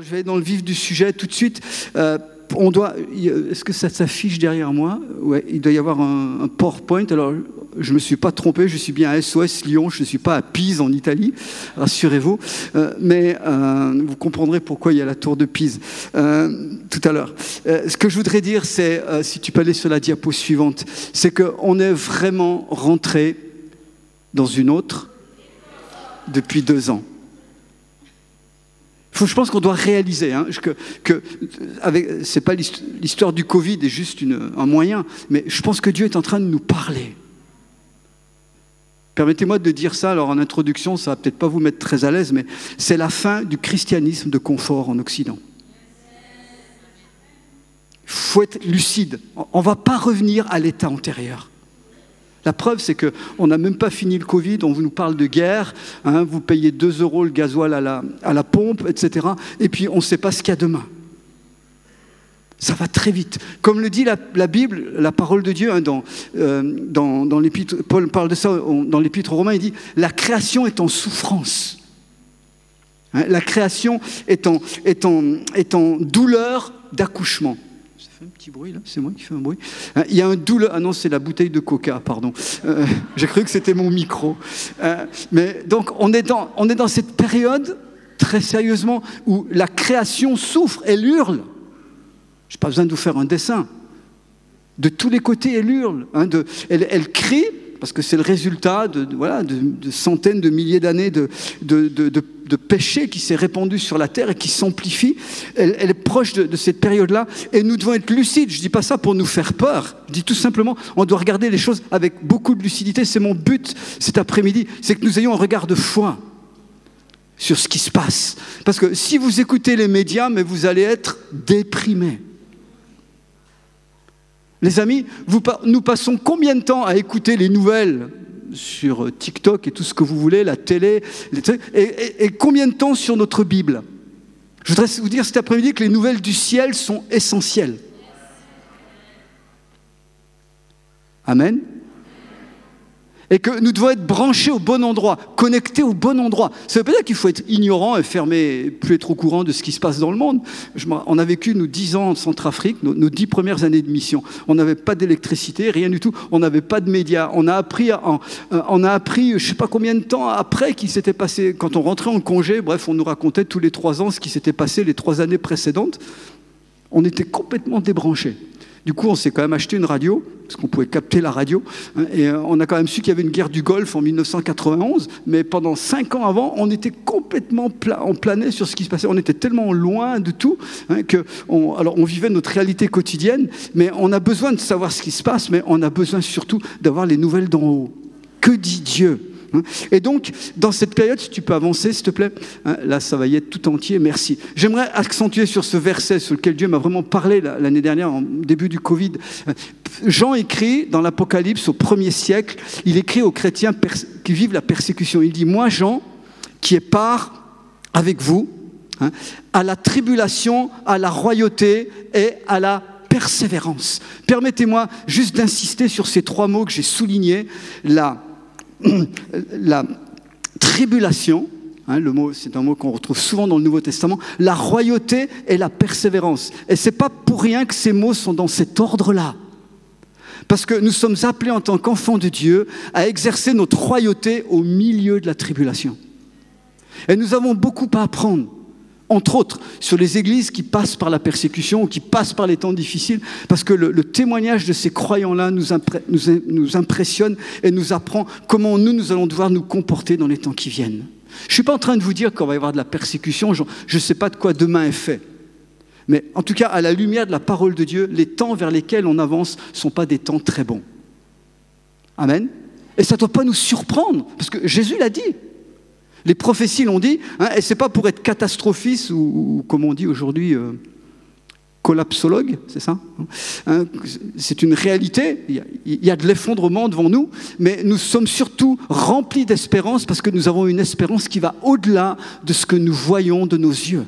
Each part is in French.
je vais dans le vif du sujet tout de suite. Euh, on doit, est-ce que ça s'affiche derrière moi? Ouais, il doit y avoir un, PowerPoint. Alors, je ne me suis pas trompé, je suis bien à SOS Lyon, je ne suis pas à Pise en Italie, rassurez-vous. Euh, mais euh, vous comprendrez pourquoi il y a la tour de Pise tout à l'heure. ce que je voudrais dire, c'est, si tu peux aller sur la diapo suivante, c'est qu'on est vraiment rentré dans une autre depuis deux ans je pense qu'on doit réaliser hein, que, que c'est pas l'histoire du Covid est juste un moyen, mais je pense que Dieu est en train de nous parler. Permettez-moi de dire ça, alors en introduction, ça va peut-être pas vous mettre très à l'aise, mais c'est la fin du christianisme de confort en Occident. Il faut être lucide. On ne va pas revenir à l'état antérieur. La preuve, c'est qu'on n'a même pas fini le Covid, on nous parle de guerre, hein, vous payez 2 euros le gasoil à la, pompe, etc. Et puis on ne sait pas ce qu'il y a demain. Ça va très vite. Comme le dit la, Bible, la parole de Dieu, hein, dans, euh, dans, dans Paul parle de ça dans l'épître romain, il dit, la création est en souffrance. Hein, la création est en douleur d'accouchement un petit bruit là C'est moi qui fais un bruit hein, Il y a un douleur. Ah non, c'est la bouteille de coca, pardon. Euh, j'ai cru que c'était mon micro. Euh, mais donc, on est, dans, cette période, très sérieusement, où la création souffre, elle hurle. Je n'ai pas besoin de vous faire un dessin. De tous les côtés, elle hurle. Hein, elle crie parce que c'est le résultat de, voilà, de, centaines de milliers d'années de, de, péché qui s'est répandu sur la terre et qui s'amplifie. Elle, est proche de, cette période-là et nous devons être lucides. Je ne dis pas ça pour nous faire peur. Je dis tout simplement, on doit regarder les choses avec beaucoup de lucidité. C'est mon but cet après-midi, c'est que nous ayons un regard de foi sur ce qui se passe. Parce que si vous écoutez les médias, mais vous allez être déprimé. Les amis, nous passons combien de temps à écouter les nouvelles sur TikTok et tout ce que vous voulez, la télé, et, combien de temps sur notre Bible? Je voudrais vous dire cet après-midi que les nouvelles du ciel sont essentielles. Amen et que nous devons être branchés au bon endroit, connectés au bon endroit. Ça veut pas dire qu'il faut être ignorant et fermé, plus être au courant de ce qui se passe dans le monde. on a vécu, nous, dix ans en Centrafrique, nos, dix premières années de mission. On n'avait pas d'électricité, rien du tout. On n'avait pas de médias. On a appris, euh, on a appris je ne sais pas combien de temps après qu'il s'était passé, quand on rentrait en congé, bref, on nous racontait tous les trois ans ce qui s'était passé les trois années précédentes. On était complètement débranchés. Du coup, on s'est quand même acheté une radio, parce qu'on pouvait capter la radio. Hein, et euh, on a quand même su qu'il y avait une guerre du Golfe en 1991, mais pendant cinq ans avant, on était complètement en planait sur ce qui se passait. On était tellement loin de tout hein, que, on vivait notre réalité quotidienne, mais on a besoin de savoir ce qui se passe, mais on a besoin surtout d'avoir les nouvelles d'en haut. Que dit Dieu? Et donc, dans cette période, si tu peux avancer, s'il te plaît, hein, là, ça va y être tout entier, merci. J'aimerais accentuer sur ce verset sur lequel Dieu m'a vraiment parlé l'année dernière, en début du Covid. Jean écrit dans l'Apocalypse au premier siècle, il écrit aux chrétiens qui vivent la persécution. Il dit, moi, Jean, qui est part avec vous, hein, à la tribulation, à la royauté et à la persévérance. Permettez-moi juste d'insister sur ces trois mots que j'ai soulignés, la la tribulation, hein, le mot, c'est un mot qu'on retrouve souvent dans le Nouveau Testament, la royauté et la persévérance. Et ce n'est pas pour rien que ces mots sont dans cet ordre-là. Parce que nous sommes appelés en tant qu'enfants de Dieu à exercer notre royauté au milieu de la tribulation. Et nous avons beaucoup à apprendre entre autres, sur les églises qui passent par la persécution ou qui passent par les temps difficiles, parce que le, témoignage de ces croyants-là nous, impressionne et nous apprend comment nous, nous allons devoir nous comporter dans les temps qui viennent. Je ne suis pas en train de vous dire qu'on va y avoir de la persécution, je ne sais pas de quoi demain est fait. Mais en tout cas, à la lumière de la parole de Dieu, les temps vers lesquels on avance ne sont pas des temps très bons. Amen. Et ça ne doit pas nous surprendre, parce que Jésus l'a dit. Les prophéties l'ont dit, hein, et ce n'est pas pour être catastrophiste ou, comme on dit aujourd'hui, euh, collapsologue, c'est ça hein, C'est une réalité, il y a de l'effondrement devant nous, mais nous sommes surtout remplis d'espérance parce que nous avons une espérance qui va au-delà de ce que nous voyons de nos yeux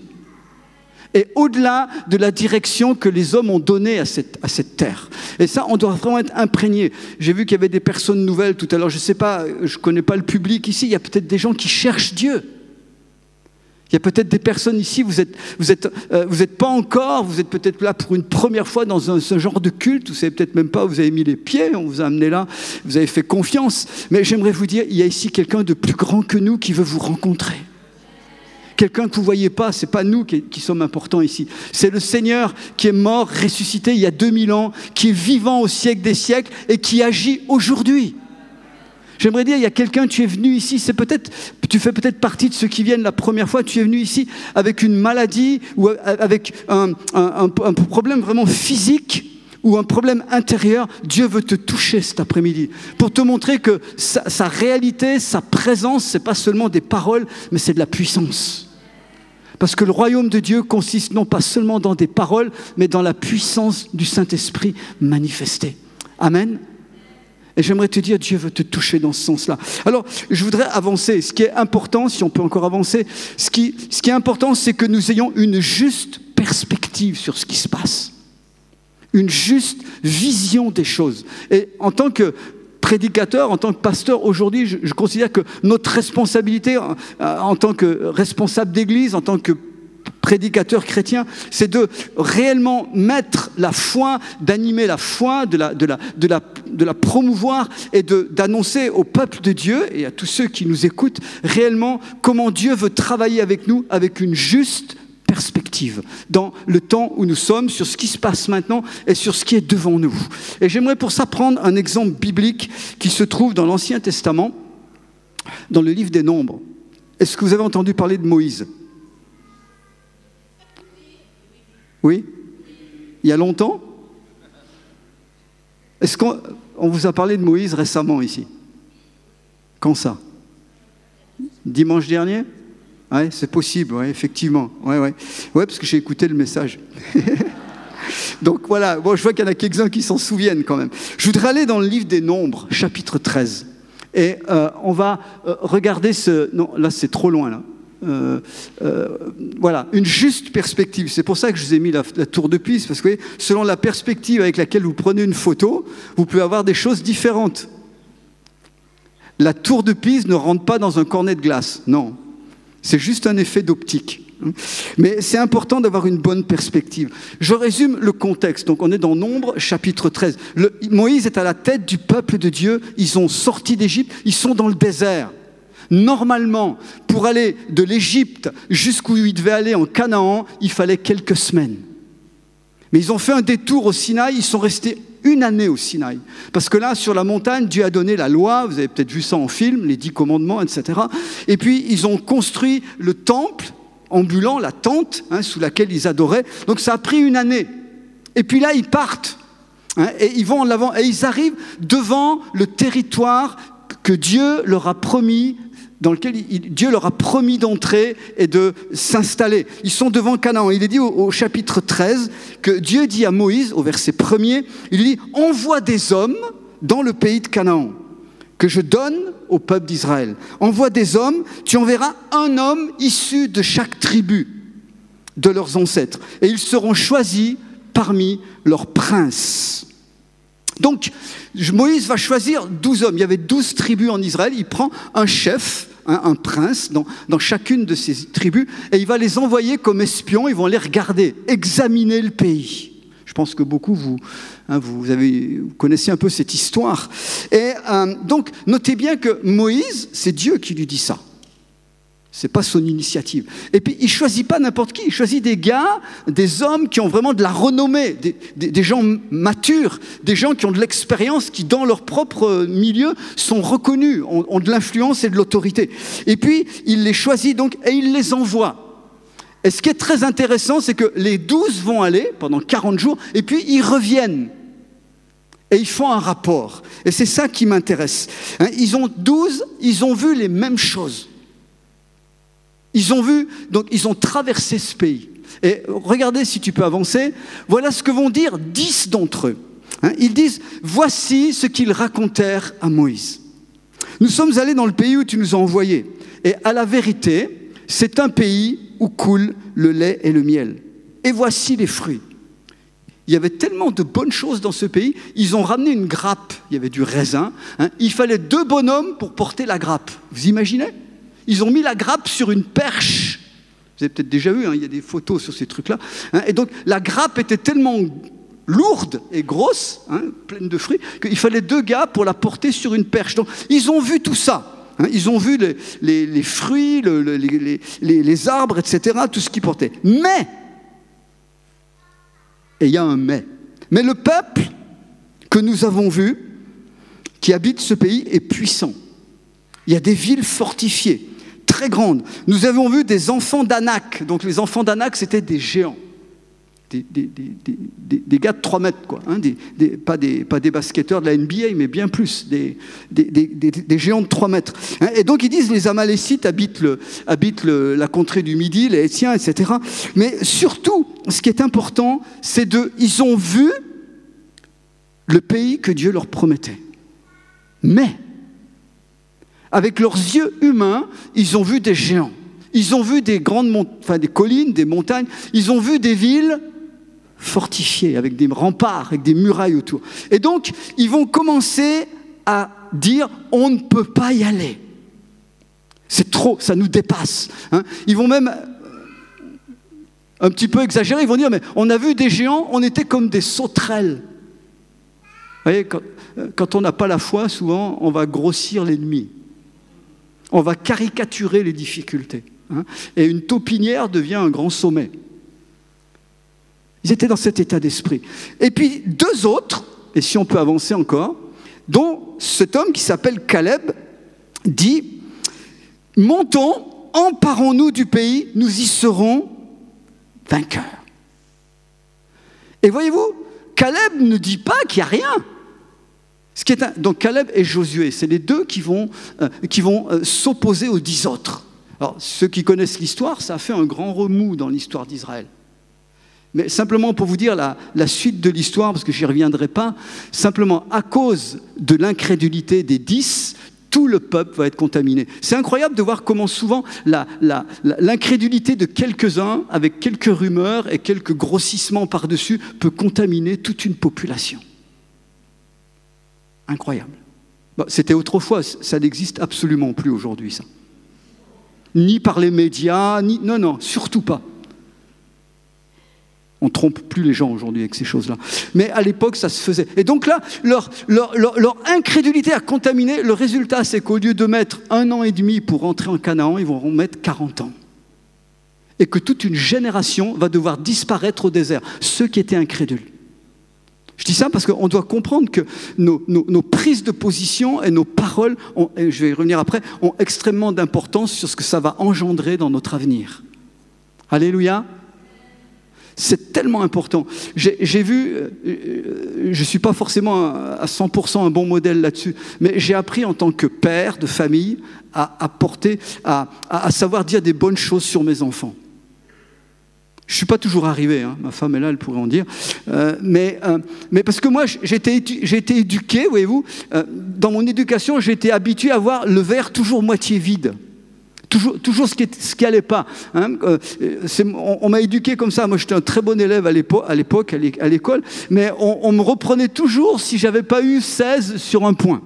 et au-delà de la direction que les hommes ont donnée à cette, à cette terre. Et ça, on doit vraiment être imprégné. J'ai vu qu'il y avait des personnes nouvelles tout à l'heure. Je ne sais pas, je ne connais pas le public ici. Il y a peut-être des gens qui cherchent Dieu. Il y a peut-être des personnes ici, vous n'êtes vous êtes, euh, vous êtes pas encore, vous êtes peut-être là pour une première fois dans un, ce genre de culte, vous savez peut-être même pas où vous avez mis les pieds, on vous a amené là, vous avez fait confiance. Mais j'aimerais vous dire, il y a ici quelqu'un de plus grand que nous qui veut vous rencontrer. Quelqu'un que vous ne voyez pas, ce n'est pas nous qui, sommes importants ici. C'est le Seigneur qui est mort, ressuscité il y a 2000 ans, qui est vivant au siècle des siècles et qui agit aujourd'hui. J'aimerais dire, il y a quelqu'un, tu es venu ici, c'est peut-être, tu fais peut-être partie de ceux qui viennent la première fois, tu es venu ici avec une maladie ou avec un, problème vraiment physique ou un problème intérieur, Dieu veut te toucher cet après-midi pour te montrer que sa, réalité, sa présence, c'est pas seulement des paroles, mais c'est de la puissance. Parce que le royaume de Dieu consiste non pas seulement dans des paroles, mais dans la puissance du Saint-Esprit manifestée. Amen. Et j'aimerais te dire, Dieu veut te toucher dans ce sens-là. Alors, je voudrais avancer. Ce qui est important, si on peut encore avancer, ce qui, est important, c'est que nous ayons une juste perspective sur ce qui se passe. Une juste vision des choses. Et en tant que prédicateur, en tant que pasteur, aujourd'hui, je, considère que notre responsabilité en, en tant que responsable d'église, en tant que prédicateur chrétien, c'est de réellement mettre la foi, d'animer la foi, de la promouvoir et d'annoncer au peuple de Dieu et à tous ceux qui nous écoutent réellement comment Dieu veut travailler avec nous avec une juste perspective dans le temps où nous sommes, sur ce qui se passe maintenant et sur ce qui est devant nous. Et j'aimerais pour ça prendre un exemple biblique qui se trouve dans l'Ancien Testament, dans le livre des Nombres. Est-ce que vous avez entendu parler de Moïse? Oui? Il y a longtemps? Est-ce qu'on on vous a parlé de Moïse récemment ici? Quand ça? Dimanche dernier? Ouais, c'est possible, effectivement. Ouais, ouais. ouais, parce que j'ai écouté le message. Donc voilà, bon, je vois qu'il y en a quelques-uns qui s'en souviennent quand même. Je voudrais aller dans le livre des Nombres, chapitre 13. Et euh, on va euh, regarder ce... Non, là c'est trop loin. Euh, voilà, une juste perspective. C'est pour ça que je vous ai mis la, tour de Pise, parce que selon la perspective avec laquelle vous prenez une photo, vous pouvez avoir des choses différentes. La tour de Pise ne rentre pas dans un cornet de glace, non. C'est juste un effet d'optique. Mais c'est important d'avoir une bonne perspective. Je résume le contexte. Donc on est dans Nombre, chapitre 13. Le, Moïse est à la tête du peuple de Dieu. Ils ont sorti d'Égypte. Ils sont dans le désert. Normalement, pour aller de l'Égypte jusqu'où ils devaient aller en Canaan, il fallait quelques semaines. Mais ils ont fait un détour au Sinaï, ils sont restés une année au Sinaï. Parce que là, sur la montagne, Dieu a donné la loi, vous avez peut-être vu ça en film, les dix commandements, etc. Et puis, ils ont construit le temple ambulant, la tente hein, sous laquelle ils adoraient. Donc ça a pris une année. Et puis là, ils partent. Hein, et ils vont en avant. Et ils arrivent devant le territoire que Dieu leur a promis dans lequel Dieu leur a promis d'entrer et de s'installer. Ils sont devant Canaan. Il est dit au, au, chapitre 13 que Dieu dit à Moïse, au verset 1er, il dit, envoie des hommes dans le pays de Canaan que je donne au peuple d'Israël. Envoie des hommes, tu enverras un homme issu de chaque tribu de leurs ancêtres, et ils seront choisis parmi leurs princes. Donc, Moïse va choisir douze hommes. Il y avait douze tribus en Israël. Il prend un chef, un, prince, dans, dans, chacune de ces tribus, et il va les envoyer comme espions. Ils vont les regarder, examiner le pays. Je pense que beaucoup, vous, hein, vous, avez, connaissez un peu cette histoire. Et euh, donc, notez bien que Moïse, c'est Dieu qui lui dit ça. C'est pas son initiative. Et puis, il choisit pas n'importe qui. Il choisit des gars, des hommes qui ont vraiment de la renommée, des, gens matures, des gens qui ont de l'expérience, qui, dans leur propre milieu, sont reconnus, ont, de l'influence et de l'autorité. Et puis, il les choisit donc et il les envoie. Et ce qui est très intéressant, c'est que les douze vont aller pendant 40 jours, et puis ils reviennent. Et ils font un rapport. Et c'est ça qui m'intéresse. Hein, ils ont douze, ils ont vu les mêmes choses. Ils ont vu, donc ils ont traversé ce pays. Et regardez si tu peux avancer. Voilà ce que vont dire dix d'entre eux. Hein, ils disent, voici ce qu'ils racontèrent à Moïse. Nous sommes allés dans le pays où tu nous as envoyés. Et à la vérité, c'est un pays où coule le lait et le miel. Et voici les fruits. Il y avait tellement de bonnes choses dans ce pays, ils ont ramené une grappe, il y avait du raisin, hein. il fallait deux bonhommes pour porter la grappe. Vous imaginez? Ils ont mis la grappe sur une perche Vous avez peut-être déjà vu, hein, il y a des photos sur ces trucs-là. Hein. et donc la grappe était tellement lourde et grosse, hein, pleine de fruits, qu'il fallait deux gars pour la porter sur une perche. Donc ils ont vu tout ça. ils ont vu les, fruits, les, les, arbres, etc., tout ce qu'ils portaient. Mais, et il y a un mais, mais le peuple que nous avons vu, qui habite ce pays, est puissant. Il y a des villes fortifiées très grande. Nous avons vu des enfants d'Anak. Donc les enfants d'Anak, c'était des géants. Des, gars de 3 mètres, quoi. Hein, pas, des, basketteurs de la NBA, mais bien plus, des, géants de 3 mètres. Hein. et donc ils disent les Amalécites habitent, la contrée du Midi, les Étiens, etc. Mais surtout, ce qui est important, c'est de. Ils ont vu le pays que Dieu leur promettait. Mais avec leurs yeux humains, ils ont vu des géants. Ils ont vu des grandes enfin, des collines, des montagnes. Ils ont vu des villes fortifiées, avec des remparts, avec des murailles autour. Et donc, ils vont commencer à dire on ne peut pas y aller. C'est trop, ça nous dépasse. Hein. Ils vont même un petit peu exagérer, ils vont dire mais on a vu des géants, on était comme des sauterelles. Vous voyez, quand, quand on n'a pas la foi, souvent, on va grossir l'ennemi on va caricaturer les difficultés. Hein. et une taupinière devient un grand sommet. Ils étaient dans cet état d'esprit. Et puis deux autres, et si on peut avancer encore, dont cet homme qui s'appelle Caleb dit, montons, emparons-nous du pays, nous y serons vainqueurs. Et voyez-vous, Caleb ne dit pas qu'il n'y a rien. Donc Caleb et Josué, c'est les deux qui vont, euh, euh, s'opposer aux dix autres. Alors, ceux qui connaissent l'histoire, ça a fait un grand remous dans l'histoire d'Israël. Mais simplement pour vous dire la, la suite de l'histoire, parce que j'y reviendrai pas, simplement à cause de l'incrédulité des dix, tout le peuple va être contaminé. C'est incroyable de voir comment souvent l'incrédulité de quelques-uns, avec quelques rumeurs et quelques grossissements par-dessus, peut contaminer toute une population. Incroyable. C'était autrefois, ça n'existe absolument plus aujourd'hui, ça. Ni par les médias, ni. Non, non, surtout pas. On trompe plus les gens aujourd'hui avec ces choses-là. Mais à l'époque, ça se faisait. Et donc là, leur, incrédulité a contaminé. Le résultat, c'est qu'au lieu de mettre un an et demi pour rentrer en Canaan, ils vont mettre 40 ans. Et que toute une génération va devoir disparaître au désert, ceux qui étaient incrédules. Je dis ça parce qu'on doit comprendre que nos, prises de position et nos paroles, je vais y revenir après, ont extrêmement d'importance sur ce que ça va engendrer dans notre avenir. Alléluia. C'est tellement important. J'ai vu, euh, je ne suis pas forcément à 100% un bon modèle là-dessus, mais j'ai appris en tant que père de famille à, porter, à savoir dire des bonnes choses sur mes enfants. Je ne suis pas toujours arrivé, hein. ma femme est là, elle pourrait en dire. Euh, mais, euh, mais parce que moi, j'ai été, éduqué, voyez-vous, euh, dans mon éducation, été habitué à voir le verre toujours moitié vide. Toujours, toujours ce qui n'allait pas. Hein. on, m'a éduqué comme ça. Moi, j'étais un très bon élève à l'époque, à l'école, mais on, me reprenait toujours si j'avais pas eu 16 sur un point.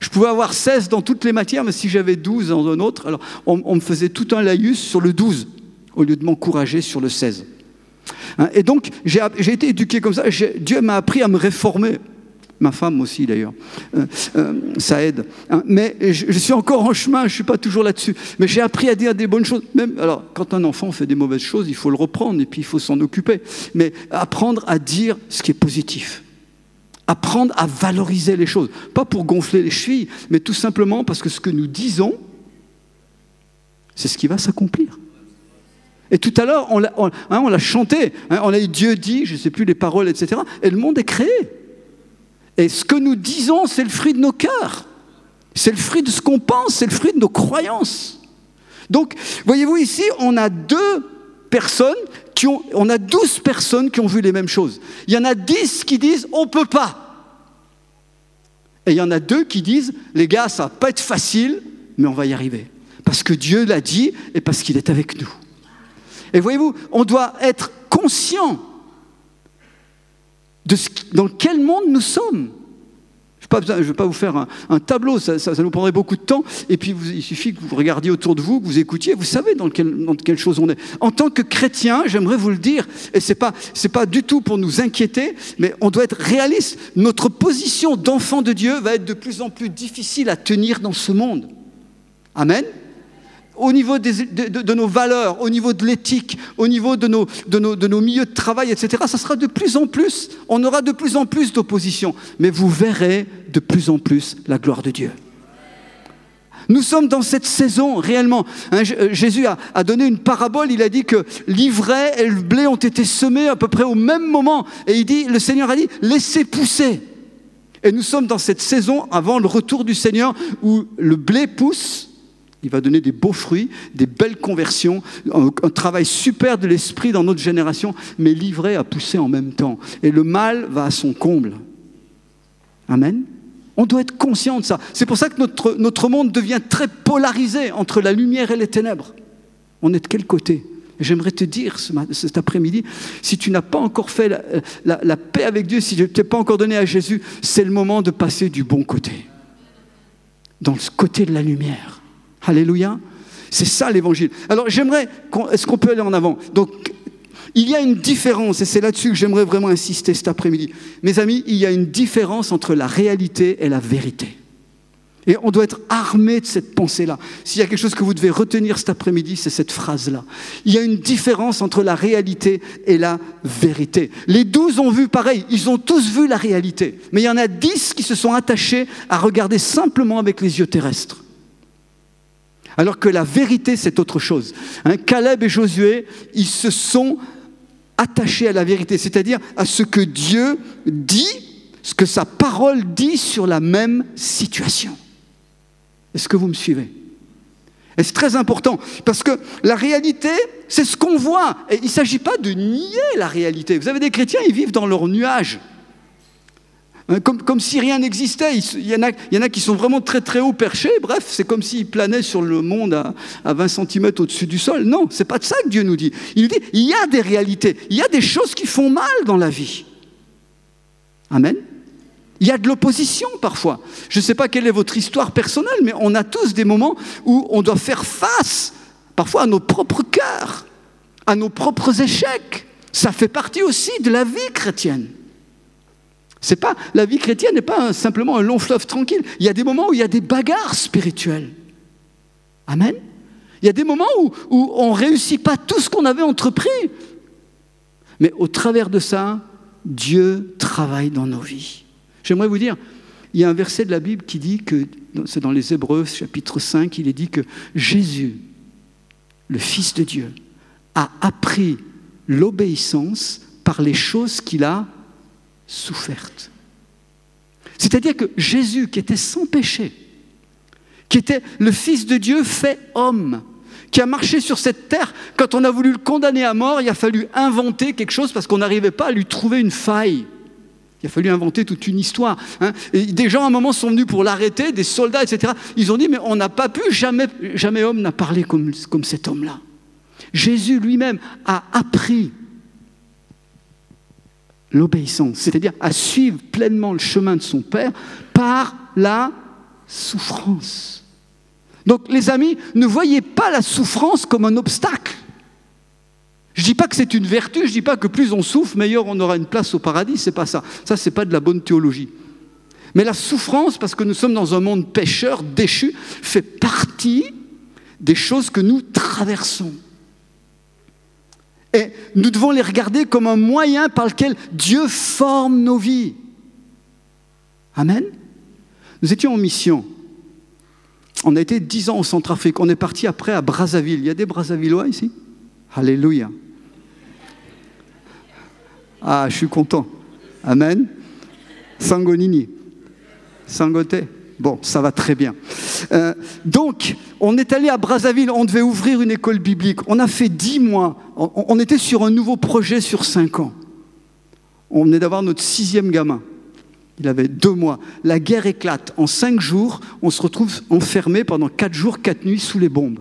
Je pouvais avoir 16 dans toutes les matières, mais si j'avais 12 dans un autre, alors on, on me faisait tout un laïus sur le 12 au lieu de m'encourager sur le 16. Hein, et donc, j'ai été éduqué comme ça. Dieu m'a appris à me réformer. Ma femme aussi, d'ailleurs. Euh, euh, ça aide. Hein, mais je, suis encore en chemin, je ne suis pas toujours là-dessus. Mais j'ai appris à dire des bonnes choses. Même, alors, quand un enfant fait des mauvaises choses, il faut le reprendre et puis il faut s'en occuper. Mais apprendre à dire ce qui est positif. Apprendre à valoriser les choses. Pas pour gonfler les chevilles, mais tout simplement parce que ce que nous disons, c'est ce qui va s'accomplir. Et tout à l'heure, on l'a hein, chanté, hein, on a dit Dieu dit, je ne sais plus les paroles, etc. Et le monde est créé. Et ce que nous disons, c'est le fruit de nos cœurs. C'est le fruit de ce qu'on pense, c'est le fruit de nos croyances. Donc, voyez-vous, ici, on a deux personnes qui ont, on a douze personnes qui ont vu les mêmes choses. Il y en a dix qui disent on ne peut pas. Et il y en a deux qui disent les gars, ça va pas être facile, mais on va y arriver. Parce que Dieu l'a dit et parce qu'il est avec nous. Et voyez-vous, on doit être conscient de dans quel monde nous sommes. Je ne vais pas vous faire un, tableau, ça, nous prendrait beaucoup de temps. Et puis, il suffit que vous regardiez autour de vous, que vous écoutiez, vous savez dans, quelle chose on est. En tant que chrétien, j'aimerais vous le dire, et ce n'est pas du tout pour nous inquiéter, mais on doit être réaliste. Notre position d'enfant de Dieu va être de plus en plus difficile à tenir dans ce monde. Amen au niveau de, nos valeurs, au niveau de l'éthique, au niveau de nos, de nos milieux de travail, etc., ça sera de plus en plus, on aura de plus en plus d'opposition. Mais vous verrez de plus en plus la gloire de Dieu. Nous sommes dans cette saison réellement. Hein, euh, Jésus a, a, donné une parabole, il a dit que l'ivraie et le blé ont été semés à peu près au même moment. Et il dit, le Seigneur a dit, laissez pousser. Et nous sommes dans cette saison avant le retour du Seigneur où le blé pousse il va donner des beaux fruits, des belles conversions, un, travail super de l'esprit dans notre génération, mais livré à pousser en même temps. Et le mal va à son comble. Amen. On doit être conscient de ça. C'est pour ça que notre, notre monde devient très polarisé entre la lumière et les ténèbres. On est de quel côté? J'aimerais te dire cet après-midi, si tu n'as pas encore fait la, la paix avec Dieu, si tu ne t'es pas encore donné à Jésus, c'est le moment de passer du bon côté, dans le côté de la lumière. Alléluia. C'est ça l'évangile. Alors j'aimerais, est-ce qu'on peut aller en avant? Donc il y a une différence, et c'est là-dessus que j'aimerais vraiment insister cet après-midi. Mes amis, il y a une différence entre la réalité et la vérité. Et on doit être armé de cette pensée-là. S'il y a quelque chose que vous devez retenir cet après-midi, c'est cette phrase-là. Il y a une différence entre la réalité et la vérité. Les douze ont vu pareil, ils ont tous vu la réalité. Mais il y en a dix qui se sont attachés à regarder simplement avec les yeux terrestres. Alors que la vérité, c'est autre chose. Hein, Caleb et Josué, ils se sont attachés à la vérité, c'est-à-dire à ce que Dieu dit, ce que sa parole dit sur la même situation. Est-ce que vous me suivez? Et c'est très important, parce que la réalité, c'est ce qu'on voit. Et il ne s'agit pas de nier la réalité. Vous avez des chrétiens, ils vivent dans leur nuage. Hein, comme, si rien n'existait. Il, y en a, qui sont vraiment très très haut perchés. Bref, c'est comme s'ils planaient sur le monde à, 20 cm au-dessus du sol. Non, c'est pas de ça que Dieu nous dit. Il nous dit il y a des réalités, il y a des choses qui font mal dans la vie. Amen. Il y a de l'opposition parfois. Je ne sais pas quelle est votre histoire personnelle, mais on a tous des moments où on doit faire face parfois à nos propres cœurs, à nos propres échecs. Ça fait partie aussi de la vie chrétienne. C'est pas la vie chrétienne n'est pas simplement un long fleuve tranquille. Il y a des moments où il y a des bagarres spirituelles. Amen. Il y a des moments où, où on ne réussit pas tout ce qu'on avait entrepris. Mais au travers de ça, Dieu travaille dans nos vies. J'aimerais vous dire, il y a un verset de la Bible qui dit que, c'est dans les Hébreux chapitre 5, il est dit que Jésus, le Fils de Dieu, a appris l'obéissance par les choses qu'il a soufferte. C'est-à-dire que Jésus, qui était sans péché, qui était le Fils de Dieu fait homme, qui a marché sur cette terre, quand on a voulu le condamner à mort, il a fallu inventer quelque chose parce qu'on n'arrivait pas à lui trouver une faille. Il a fallu inventer toute une histoire. Hein. des gens, à un moment, sont venus pour l'arrêter, des soldats, etc. Ils ont dit, mais on n'a pas pu, jamais, jamais homme n'a parlé comme, comme cet homme-là. Jésus lui-même a appris l'obéissance, c'est-à-dire à suivre pleinement le chemin de son Père par la souffrance. Donc les amis, ne voyez pas la souffrance comme un obstacle. Je ne dis pas que c'est une vertu, je ne dis pas que plus on souffre, meilleur on aura une place au paradis, c'est pas ça. Ça, c'est pas de la bonne théologie. Mais la souffrance, parce que nous sommes dans un monde pécheur, déchu, fait partie des choses que nous traversons. Et nous devons les regarder comme un moyen par lequel Dieu forme nos vies. Amen. Nous étions en mission. On a été dix ans au Centrafrique. On est parti après à Brazzaville. Il y a des Brazzavillois ici? Alléluia. Ah, je suis content. Amen. Sangonini. Sangoté. Bon, ça va très bien. Euh, donc, on est allé à Brazzaville, on devait ouvrir une école biblique. On a fait dix mois. On, était sur un nouveau projet sur cinq ans. On venait d'avoir notre sixième gamin. Il avait deux mois. La guerre éclate. En cinq jours, on se retrouve enfermé pendant quatre jours, quatre nuits sous les bombes.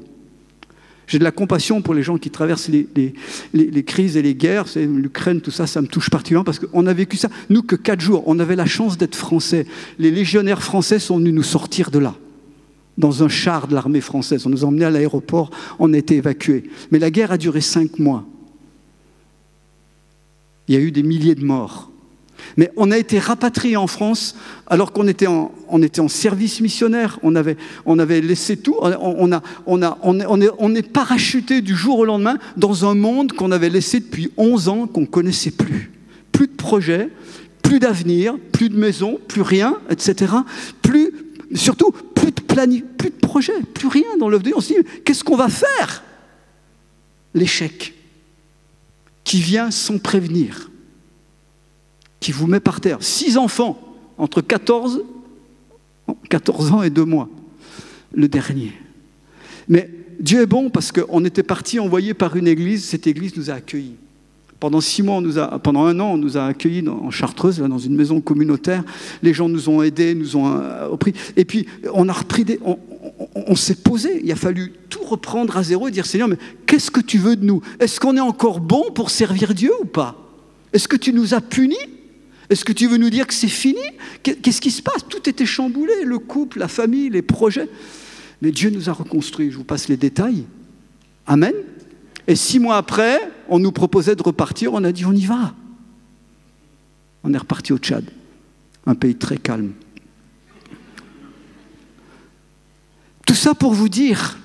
J'ai de la compassion pour les gens qui traversent les, crises et les guerres. L'Ukraine, tout ça, ça me touche particulièrement parce qu'on a vécu ça. Nous, que quatre jours, on avait la chance d'être français. Les légionnaires français sont venus nous sortir de là, dans un char de l'armée française. On nous a emmenés à l'aéroport, on a été évacués. Mais la guerre a duré cinq mois. Il y a eu des milliers de morts. Mais on a été rapatriés en France alors qu'on était en, service missionnaire, on avait, laissé tout, on, a, est, parachuté du jour au lendemain dans un monde qu'on avait laissé depuis 11 ans, qu'on ne connaissait plus. Plus de projets, plus d'avenir, plus de maisons, plus rien, etc. Plus, surtout, plus de planning, plus de projets, plus rien dans Dieu. On se dit, qu'est-ce qu'on va faire? L'échec qui vient sans prévenir qui vous met par terre. Six enfants, entre 14, 14 ans et deux mois, le dernier. Mais Dieu est bon parce qu'on était parti envoyé par une église, cette église nous a accueillis. Pendant six mois, on nous a, pendant un an, on nous a accueillis en Chartreuse, dans une maison communautaire. Les gens nous ont aidés, nous ont euh, repris. Et puis, on a repris des, on, on s'est posé. Il a fallu tout reprendre à zéro et dire Seigneur, mais qu'est-ce que tu veux de nous? Est-ce qu'on est encore bon pour servir Dieu ou pas? Est-ce que tu nous as punis? Est-ce que tu veux nous dire que c'est fini? Qu'est-ce qui se passe? Tout était chamboulé, le couple, la famille, les projets. Mais Dieu nous a reconstruits. Je vous passe les détails. Amen. Et six mois après, on nous proposait de repartir. On a dit on y va. On est reparti au Tchad, un pays très calme. Tout ça pour vous dire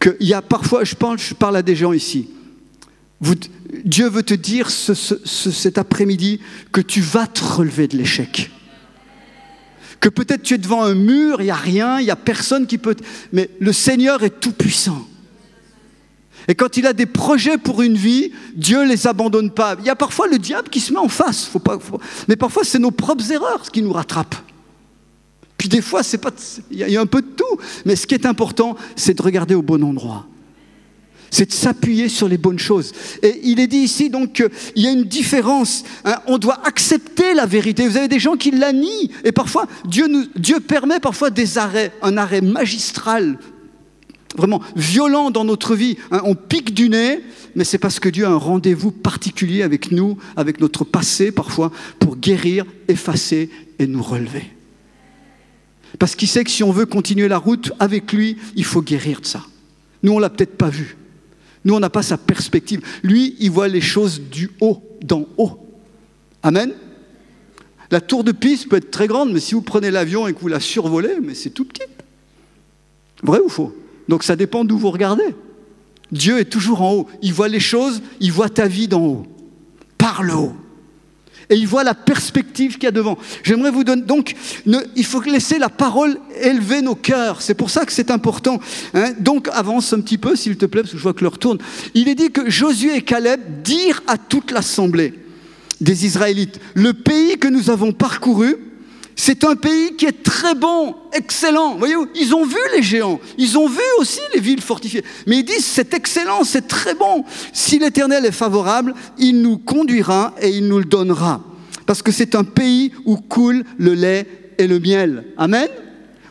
qu'il y a parfois, je parle, je parle à des gens ici, Dieu veut te dire cet après-midi que tu vas te relever de l'échec. Que peut-être tu es devant un mur, il n'y a rien, il n'y a personne qui peut... Mais le Seigneur est tout-puissant. Et quand il a des projets pour une vie, Dieu ne les abandonne pas. Il y a parfois le diable qui se met en face. Faut Mais parfois, c'est nos propres erreurs qui nous rattrapent. Puis des fois, c'est pas... il y a un peu de tout. Mais ce qui est important, c'est de regarder au bon endroit c'est de s'appuyer sur les bonnes choses. Et il est dit ici donc qu'il y a une différence. Hein. on doit accepter la vérité. Vous avez des gens qui la nient. Et parfois, Dieu, permet parfois des arrêts, un arrêt magistral, vraiment violent dans notre vie. Hein. on pique du nez, mais c'est parce que Dieu a un rendez-vous particulier avec nous, avec notre passé parfois, pour guérir, effacer et nous relever. Parce qu'il sait que si on veut continuer la route avec lui, il faut guérir de ça. Nous, on l'a peut-être pas vu. Nous, on n'a pas sa perspective. Lui, il voit les choses du haut, d'en haut. Amen. La tour de Pise peut être très grande, mais si vous prenez l'avion et que vous la survolez, mais c'est tout petit. Vrai ou faux? Donc ça dépend d'où vous regardez. Dieu est toujours en haut. Il voit les choses, il voit ta vie d'en haut. Par le haut et il voit la perspective qu'il y a devant. J'aimerais vous donner. Donc, il faut laisser la parole élever nos cœurs. C'est pour ça que c'est important. Hein. Donc, avance un petit peu, s'il te plaît, parce que je vois que l'heure tourne. Il est dit que Josué et Caleb dirent à toute l'assemblée des Israélites Le pays que nous avons parcouru, c'est un pays qui est très bon, excellent. Voyez -vous ils ont vu les géants, ils ont vu aussi les villes fortifiées. Mais ils disent, c'est excellent, c'est très bon. Si l'Éternel est favorable, il nous conduira et il nous le donnera. Parce que c'est un pays où coule le lait et le miel. Amen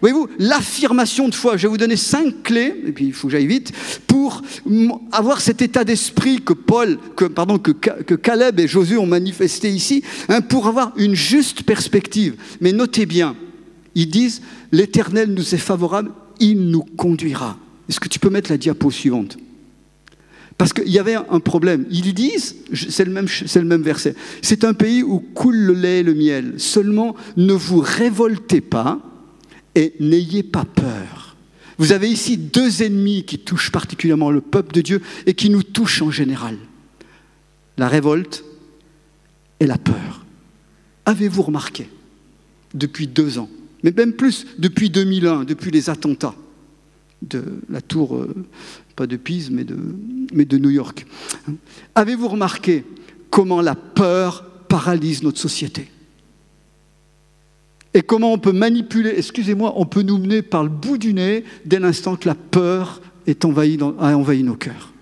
Voyez-vous, l'affirmation de foi, je vais vous donner cinq clés, et puis il faut que j'aille vite, pour avoir cet état d'esprit que Paul, que, pardon, que, Caleb et Josué ont manifesté ici, hein, pour avoir une juste perspective. Mais notez bien, ils disent, l'Éternel nous est favorable, il nous conduira. Est-ce que tu peux mettre la diapo suivante? Parce qu'il y avait un problème. Ils disent, c'est le, même, le même verset, c'est un pays où coule le lait et le miel. Seulement, ne vous révoltez pas et n'ayez pas peur. Vous avez ici deux ennemis qui touchent particulièrement le peuple de Dieu et qui nous touchent en général. La révolte et la peur. Avez-vous remarqué depuis deux ans, mais même plus depuis 2001, depuis les attentats de la tour, euh, pas de Pise, mais de, mais de New York, avez-vous remarqué comment la peur paralyse notre société? Et comment on peut manipuler, excusez-moi, on peut nous mener par le bout du nez dès l'instant que la peur est envahie a envahi nos cœurs.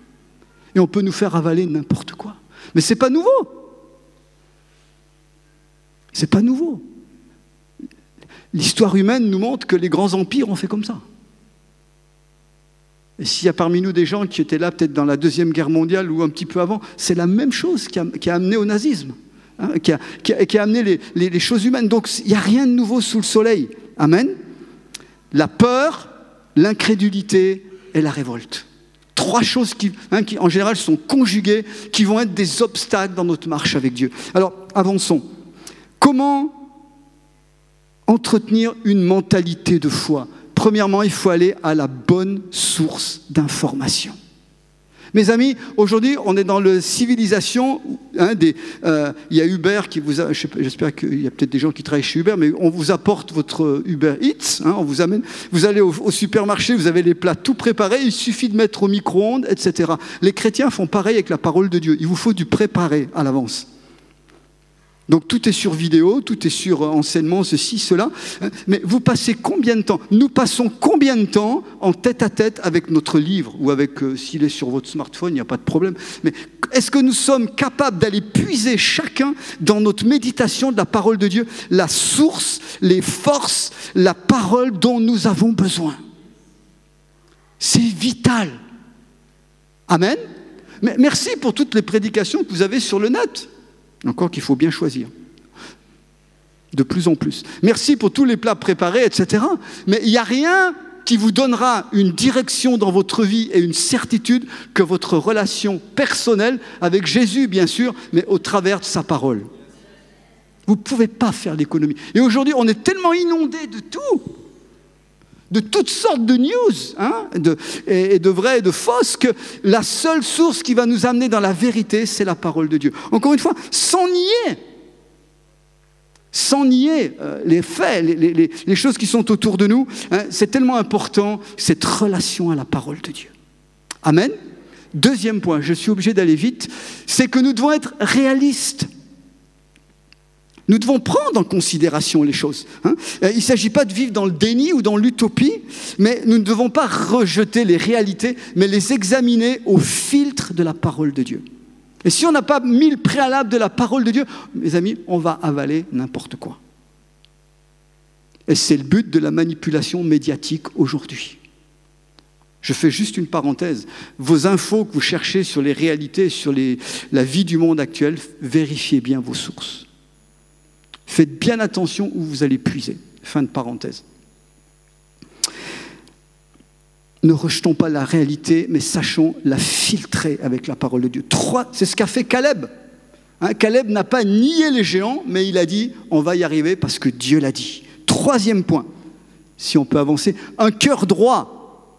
Et on peut nous faire avaler n'importe quoi. Mais ce n'est pas nouveau. Ce n'est pas nouveau. L'histoire humaine nous montre que les grands empires ont fait comme ça. Et s'il y a parmi nous des gens qui étaient là peut-être dans la Deuxième Guerre mondiale ou un petit peu avant, c'est la même chose qui a, amené au nazisme, hein, qui, a, amené les, choses humaines. Donc il n'y a rien de nouveau sous le soleil. Amen. La peur, l'incrédulité et la révolte. Trois choses hein, qui, en général, sont conjuguées, qui vont être des obstacles dans notre marche avec Dieu. Alors, avançons. Comment entretenir une mentalité de foi? Premièrement, il faut aller à la bonne source d'information. Mes amis, aujourd'hui, on est dans la civilisation. Hein, euh, il y a Uber qui vous a. J'espère qu'il y a peut-être des gens qui travaillent chez Uber, mais on vous apporte votre Uber Eats. Hein, on vous amène. Vous allez au, au, supermarché, vous avez les plats tout préparés. Il suffit de mettre au micro-ondes, etc. Les chrétiens font pareil avec la parole de Dieu. Il vous faut du préparé à l'avance. Donc tout est sur vidéo, tout est sur enseignement, ceci, cela. Mais vous passez combien de temps? Nous passons combien de temps en tête à tête avec notre livre ou avec, euh, s'il est sur votre smartphone, il n'y a pas de problème. Mais est-ce que nous sommes capables d'aller puiser chacun dans notre méditation de la parole de Dieu la source, les forces, la parole dont nous avons besoin? C'est vital. Amen. Merci pour toutes les prédications que vous avez sur le net. Encore qu'il faut bien choisir. De plus en plus. Merci pour tous les plats préparés, etc. Mais il n'y a rien qui vous donnera une direction dans votre vie et une certitude que votre relation personnelle avec Jésus, bien sûr, mais au travers de sa parole. Vous ne pouvez pas faire l'économie. Et aujourd'hui, on est tellement inondé de tout, de toutes sortes de news, hein, de, et de vraies et de fausses, que la seule source qui va nous amener dans la vérité, c'est la parole de Dieu. Encore une fois, sans nier, sans nier euh, les faits, les, choses qui sont autour de nous, hein, c'est tellement important, cette relation à la parole de Dieu. Amen. Deuxième point, je suis obligé d'aller vite, c'est que nous devons être réalistes. Nous devons prendre en considération les choses. Hein. Euh, il ne s'agit pas de vivre dans le déni ou dans l'utopie, mais nous ne devons pas rejeter les réalités, mais les examiner au filtre de la parole de Dieu. Et si on n'a pas mis le préalable de la parole de Dieu, mes amis, on va avaler n'importe quoi. Et c'est le but de la manipulation médiatique aujourd'hui. Je fais juste une parenthèse. Vos infos que vous cherchez sur les réalités, sur la vie du monde actuel, vérifiez bien vos sources. Faites bien attention où vous allez puiser. Fin de parenthèse. Ne rejetons pas la réalité, mais sachons la filtrer avec la parole de Dieu. Trois, c'est ce qu'a fait Caleb. Hein, Caleb n'a pas nié les géants, mais il a dit on va y arriver parce que Dieu l'a dit. Troisième point, si on peut avancer, un cœur droit.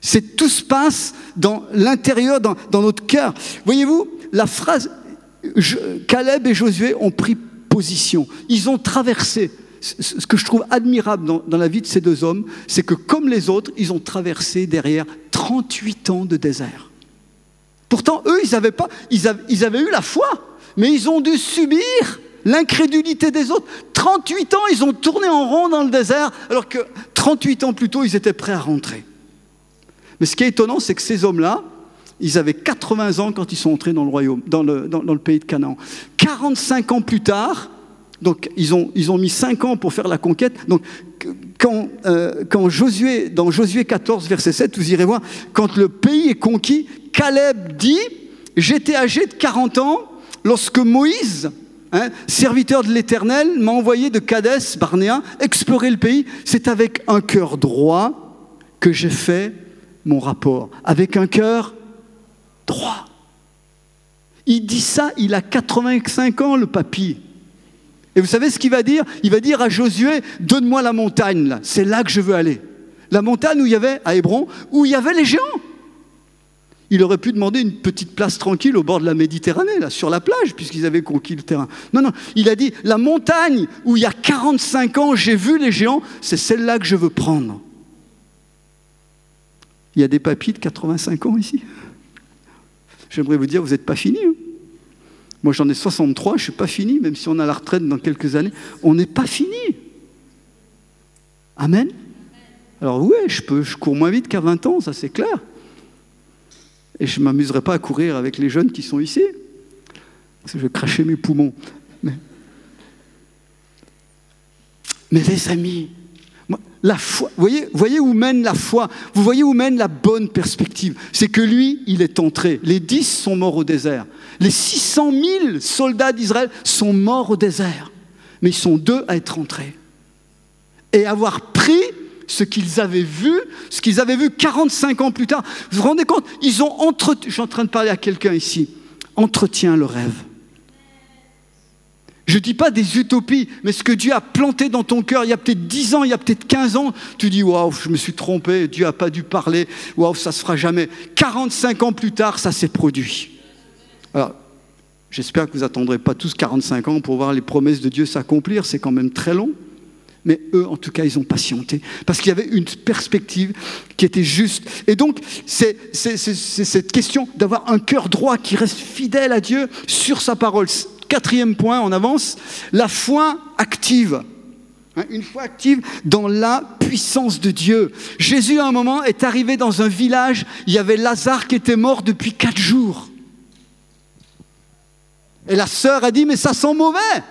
C'est tout se passe dans l'intérieur, dans, notre cœur. Voyez-vous, la phrase Caleb et Josué ont pris position. Ils ont traversé. Ce que je trouve admirable dans, la vie de ces deux hommes, c'est que comme les autres, ils ont traversé derrière 38 ans de désert. Pourtant, eux, ils avaient, pas, ils ils avaient eu la foi, mais ils ont dû subir l'incrédulité des autres. 38 ans, ils ont tourné en rond dans le désert, alors que 38 ans plus tôt, ils étaient prêts à rentrer. Mais ce qui est étonnant, c'est que ces hommes-là, ils avaient 80 ans quand ils sont entrés dans le royaume, dans le, dans, le pays de Canaan. 45 ans plus tard, donc ils ont, ils ont mis 5 ans pour faire la conquête. Donc quand, euh, quand Josué, dans Josué 14, verset 7, vous irez voir, quand le pays est conquis, Caleb dit, j'étais âgé de 40 ans lorsque Moïse, hein, serviteur de l'Éternel, m'a envoyé de Cadès, Barnéa, explorer le pays. C'est avec un cœur droit que j'ai fait mon rapport. Avec un cœur Il dit ça, il a 85 ans, le papy. Et vous savez ce qu'il va dire? Il va dire à Josué, donne-moi la montagne, là, c'est là que je veux aller. La montagne où il y avait, à Hébron, où il y avait les géants. Il aurait pu demander une petite place tranquille au bord de la Méditerranée, là, sur la plage, puisqu'ils avaient conquis le terrain. Non, non, il a dit, la montagne où il y a 45 ans, j'ai vu les géants, c'est celle-là que je veux prendre. Il y a des papis de 85 ans ici? J'aimerais vous dire, vous n'êtes pas fini. Hein. Moi, j'en ai 63, je ne suis pas fini, même si on a la retraite dans quelques années. On n'est pas fini. Amen. Alors oui, je, peux, je cours moins vite qu'à 20 ans, ça c'est clair. Et je ne m'amuserai pas à courir avec les jeunes qui sont ici. Parce que je vais cracher mes poumons. Mais les amis, la foi. Vous voyez, où mène la foi Vous voyez où mène la bonne perspective C'est que lui, il est entré. Les dix sont morts au désert. Les 600 000 soldats d'Israël sont morts au désert. Mais ils sont deux à être entrés. Et avoir pris ce qu'ils avaient vu, ce qu'ils avaient vu 45 ans plus tard. Vous vous rendez compte Ils ont entretenu, je suis en train de parler à quelqu'un ici, entretient le rêve. Je ne dis pas des utopies, mais ce que Dieu a planté dans ton cœur il y a peut-être 10 ans, il y a peut-être 15 ans, tu dis Waouh, je me suis trompé, Dieu n'a pas dû parler, waouh, ça ne se fera jamais. 45 ans plus tard, ça s'est produit. Alors, j'espère que vous n'attendrez pas tous 45 ans pour voir les promesses de Dieu s'accomplir, c'est quand même très long. Mais eux, en tout cas, ils ont patienté. Parce qu'il y avait une perspective qui était juste. Et donc, c'est cette question d'avoir un cœur droit qui reste fidèle à Dieu sur sa parole. Quatrième point, on avance, la foi active. Hein, une foi active dans la puissance de Dieu. Jésus, à un moment, est arrivé dans un village, il y avait Lazare qui était mort depuis quatre jours. Et la sœur a dit, mais ça sent mauvais.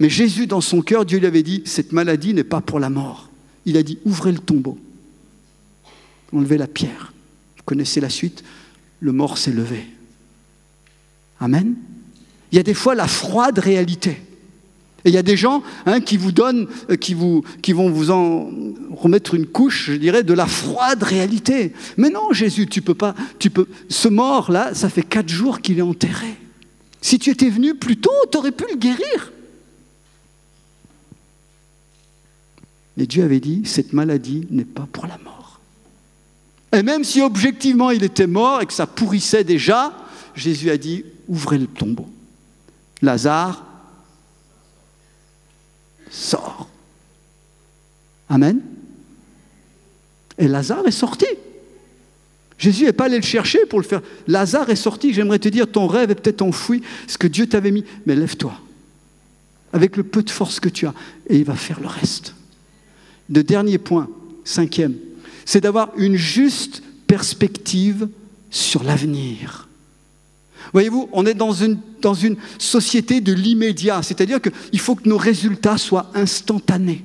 Mais Jésus, dans son cœur, Dieu lui avait dit, cette maladie n'est pas pour la mort. Il a dit, ouvrez le tombeau, enlevez la pierre. Vous connaissez la suite, le mort s'est levé. Amen. Il y a des fois la froide réalité. Et il y a des gens hein, qui vous donnent, euh, qui, vont vous en remettre une couche, je dirais, de la froide réalité. Mais non, Jésus, tu peux pas, tu peux. Ce mort-là, ça fait quatre jours qu'il est enterré. Si tu étais venu plus tôt, tu aurais pu le guérir. Mais Dieu avait dit, cette maladie n'est pas pour la mort. Et même si objectivement il était mort et que ça pourrissait déjà, Jésus a dit, ouvrez le tombeau. Lazare sort. Amen. Et Lazare est sorti. Jésus n'est pas allé le chercher pour le faire. Lazare est sorti. J'aimerais te dire, ton rêve est peut-être enfoui, ce que Dieu t'avait mis. Mais lève-toi, avec le peu de force que tu as, et il va faire le reste. Le dernier point, cinquième, c'est d'avoir une juste perspective sur l'avenir. Voyez-vous, on est dans une, dans une société de l'immédiat, c'est-à-dire qu'il faut que nos résultats soient instantanés.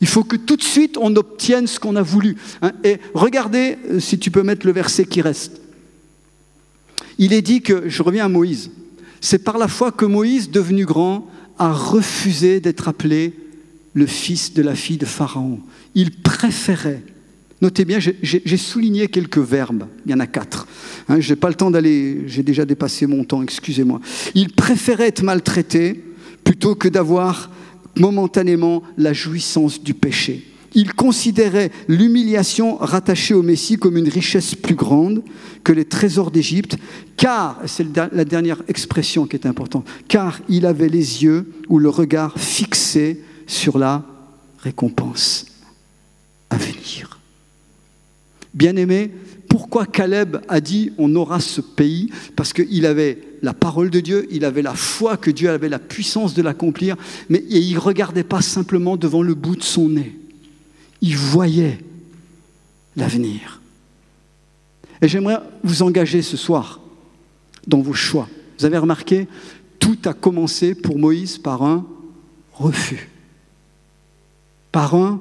Il faut que tout de suite on obtienne ce qu'on a voulu. Hein. Et regardez, euh, si tu peux mettre le verset qui reste. Il est dit que, je reviens à Moïse, c'est par la foi que Moïse, devenu grand, a refusé d'être appelé le fils de la fille de Pharaon. Il préférait Notez bien, j'ai souligné quelques verbes, il y en a quatre. Hein, je n'ai pas le temps d'aller, j'ai déjà dépassé mon temps, excusez-moi. Il préférait être maltraité plutôt que d'avoir momentanément la jouissance du péché. Il considérait l'humiliation rattachée au Messie comme une richesse plus grande que les trésors d'Égypte, car, c'est la dernière expression qui est importante, car il avait les yeux ou le regard fixé sur la récompense à venir. Bien-aimé, pourquoi Caleb a dit on aura ce pays? Parce qu'il avait la parole de Dieu, il avait la foi que Dieu avait la puissance de l'accomplir, mais il ne regardait pas simplement devant le bout de son nez. Il voyait l'avenir. Et j'aimerais vous engager ce soir dans vos choix. Vous avez remarqué, tout a commencé pour Moïse par un refus. Par un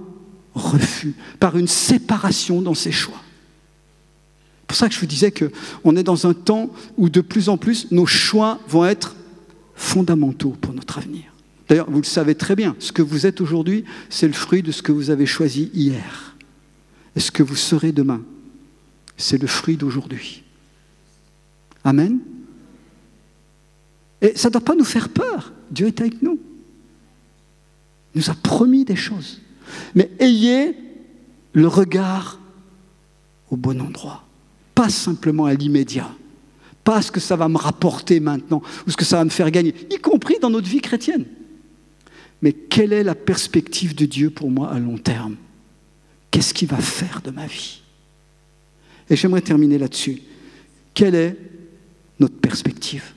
refus, par une séparation dans ses choix. C'est pour ça que je vous disais qu'on est dans un temps où de plus en plus nos choix vont être fondamentaux pour notre avenir. D'ailleurs, vous le savez très bien, ce que vous êtes aujourd'hui, c'est le fruit de ce que vous avez choisi hier. Et ce que vous serez demain, c'est le fruit d'aujourd'hui. Amen. Et ça ne doit pas nous faire peur. Dieu est avec nous. Il nous a promis des choses. Mais ayez le regard au bon endroit pas simplement à l'immédiat, pas ce que ça va me rapporter maintenant ou ce que ça va me faire gagner, y compris dans notre vie chrétienne. Mais quelle est la perspective de Dieu pour moi à long terme? Qu'est-ce qu'il va faire de ma vie? Et j'aimerais terminer là-dessus. Quelle est notre perspective?